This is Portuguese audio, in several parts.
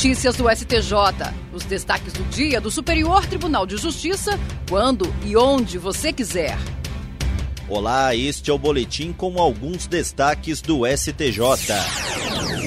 Notícias do STJ. Os destaques do dia do Superior Tribunal de Justiça, quando e onde você quiser. Olá, este é o boletim com alguns destaques do STJ.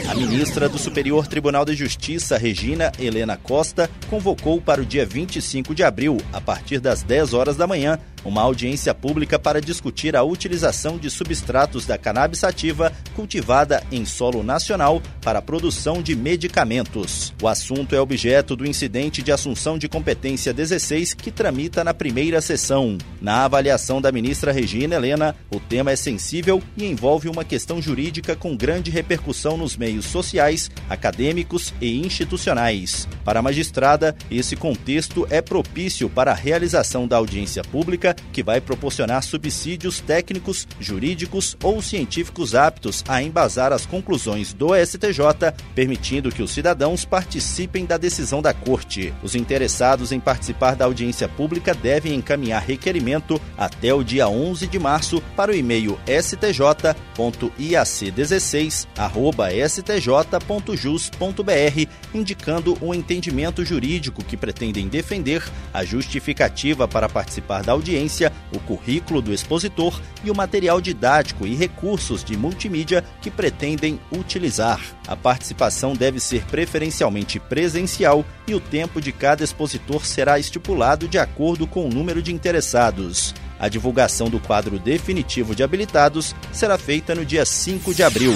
A ministra do Superior Tribunal de Justiça, Regina Helena Costa, convocou para o dia 25 de abril, a partir das 10 horas da manhã, uma audiência pública para discutir a utilização de substratos da cannabis sativa cultivada em solo nacional para a produção de medicamentos. O assunto é objeto do incidente de assunção de competência 16 que tramita na primeira sessão. Na avaliação da ministra Regina Helena, o tema é sensível e envolve uma questão jurídica com grande repercussão nos meios sociais, acadêmicos e institucionais. Para a magistrada, esse contexto é propício para a realização da audiência pública que vai proporcionar subsídios técnicos, jurídicos ou científicos aptos a embasar as conclusões do STJ, permitindo que os cidadãos participem da decisão da Corte. Os interessados em participar da audiência pública devem encaminhar requerimento até o dia 11 de março para o e-mail stj.iac16@stj.jus.br, indicando o entendimento jurídico que pretendem defender, a justificativa para participar da audiência o currículo do expositor e o material didático e recursos de multimídia que pretendem utilizar. A participação deve ser preferencialmente presencial e o tempo de cada expositor será estipulado de acordo com o número de interessados. A divulgação do quadro definitivo de habilitados será feita no dia 5 de abril.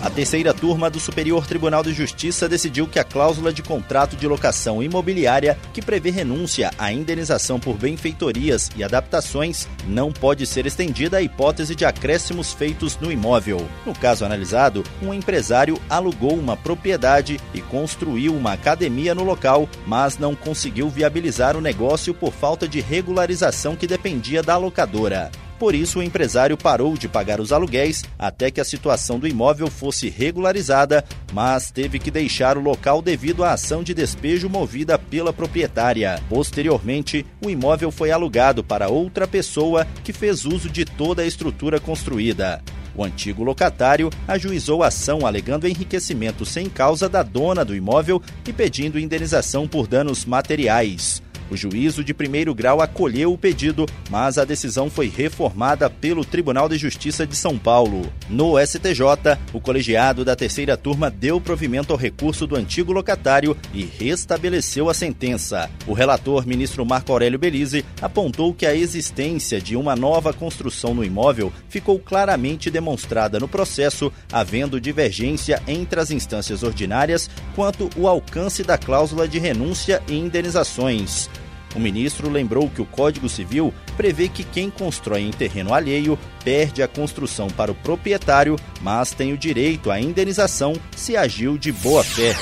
A terceira turma do Superior Tribunal de Justiça decidiu que a cláusula de contrato de locação imobiliária, que prevê renúncia à indenização por benfeitorias e adaptações, não pode ser estendida à hipótese de acréscimos feitos no imóvel. No caso analisado, um empresário alugou uma propriedade e construiu uma academia no local, mas não conseguiu viabilizar o negócio por falta de regularização que dependia da locadora. Por isso, o empresário parou de pagar os aluguéis até que a situação do imóvel fosse regularizada, mas teve que deixar o local devido à ação de despejo movida pela proprietária. Posteriormente, o imóvel foi alugado para outra pessoa que fez uso de toda a estrutura construída. O antigo locatário ajuizou a ação alegando enriquecimento sem causa da dona do imóvel e pedindo indenização por danos materiais. O juízo de primeiro grau acolheu o pedido, mas a decisão foi reformada pelo Tribunal de Justiça de São Paulo. No STJ, o colegiado da terceira turma deu provimento ao recurso do antigo locatário e restabeleceu a sentença. O relator, ministro Marco Aurélio Belize, apontou que a existência de uma nova construção no imóvel ficou claramente demonstrada no processo, havendo divergência entre as instâncias ordinárias quanto o alcance da cláusula de renúncia e indenizações. O ministro lembrou que o Código Civil prevê que quem constrói em terreno alheio perde a construção para o proprietário, mas tem o direito à indenização se agiu de boa fé.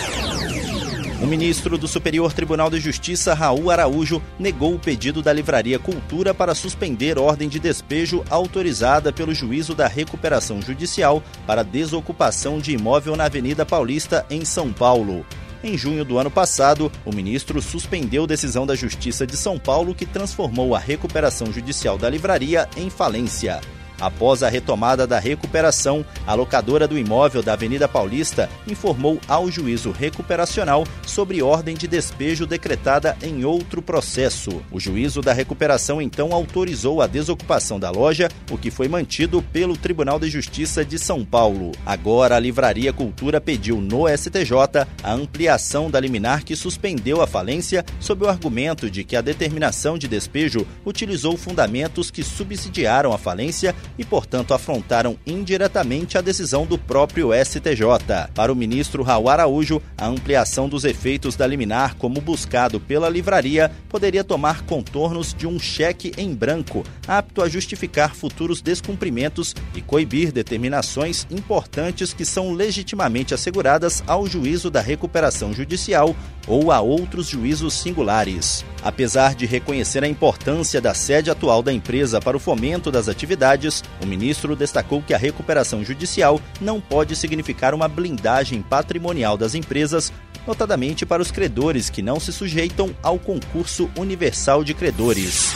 O ministro do Superior Tribunal de Justiça, Raul Araújo, negou o pedido da Livraria Cultura para suspender ordem de despejo autorizada pelo Juízo da Recuperação Judicial para desocupação de imóvel na Avenida Paulista, em São Paulo. Em junho do ano passado, o ministro suspendeu decisão da Justiça de São Paulo que transformou a recuperação judicial da livraria em falência. Após a retomada da recuperação, a locadora do imóvel da Avenida Paulista informou ao juízo recuperacional sobre ordem de despejo decretada em outro processo. O juízo da recuperação então autorizou a desocupação da loja, o que foi mantido pelo Tribunal de Justiça de São Paulo. Agora, a Livraria Cultura pediu no STJ a ampliação da liminar que suspendeu a falência sob o argumento de que a determinação de despejo utilizou fundamentos que subsidiaram a falência e, portanto, afrontaram indiretamente a decisão do próprio STJ. Para o ministro Raul Araújo, a ampliação dos efeitos da liminar, como buscado pela livraria, poderia tomar contornos de um cheque em branco, apto a justificar futuros descumprimentos e coibir determinações importantes que são legitimamente asseguradas ao juízo da recuperação judicial ou a outros juízos singulares. Apesar de reconhecer a importância da sede atual da empresa para o fomento das atividades, o ministro destacou que a recuperação judicial não pode significar uma blindagem patrimonial das empresas, notadamente para os credores que não se sujeitam ao concurso universal de credores.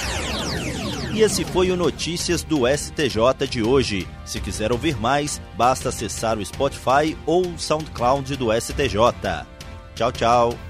E esse foi o Notícias do STJ de hoje. Se quiser ouvir mais, basta acessar o Spotify ou o SoundCloud do STJ. Tchau, tchau.